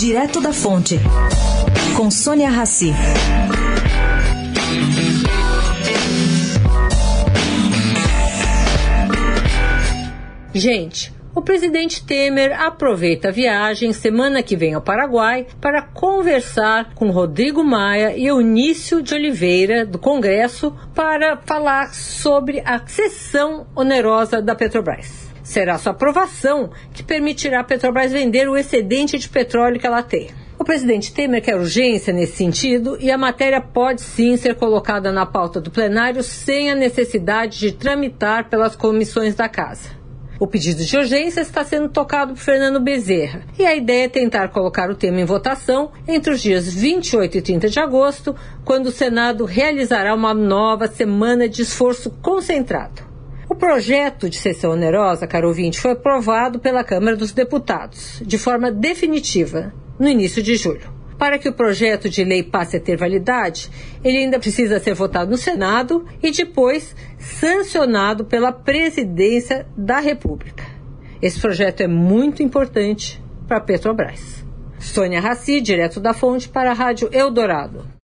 Direto da Fonte, com Sônia Rassi. Gente, o presidente Temer aproveita a viagem semana que vem ao Paraguai para conversar com Rodrigo Maia e Eunício de Oliveira do Congresso para falar sobre a cessão onerosa da Petrobras. Será sua aprovação que permitirá a Petrobras vender o excedente de petróleo que ela tem. O presidente Temer quer urgência nesse sentido e a matéria pode sim ser colocada na pauta do plenário sem a necessidade de tramitar pelas comissões da casa. O pedido de urgência está sendo tocado por Fernando Bezerra e a ideia é tentar colocar o tema em votação entre os dias 28 e 30 de agosto, quando o Senado realizará uma nova semana de esforço concentrado. O projeto de sessão onerosa, caro ouvinte, foi aprovado pela Câmara dos Deputados, de forma definitiva, no início de julho. Para que o projeto de lei passe a ter validade, ele ainda precisa ser votado no Senado e depois sancionado pela Presidência da República. Esse projeto é muito importante para a Petrobras. Sônia Raci, direto da fonte, para a Rádio Eldorado.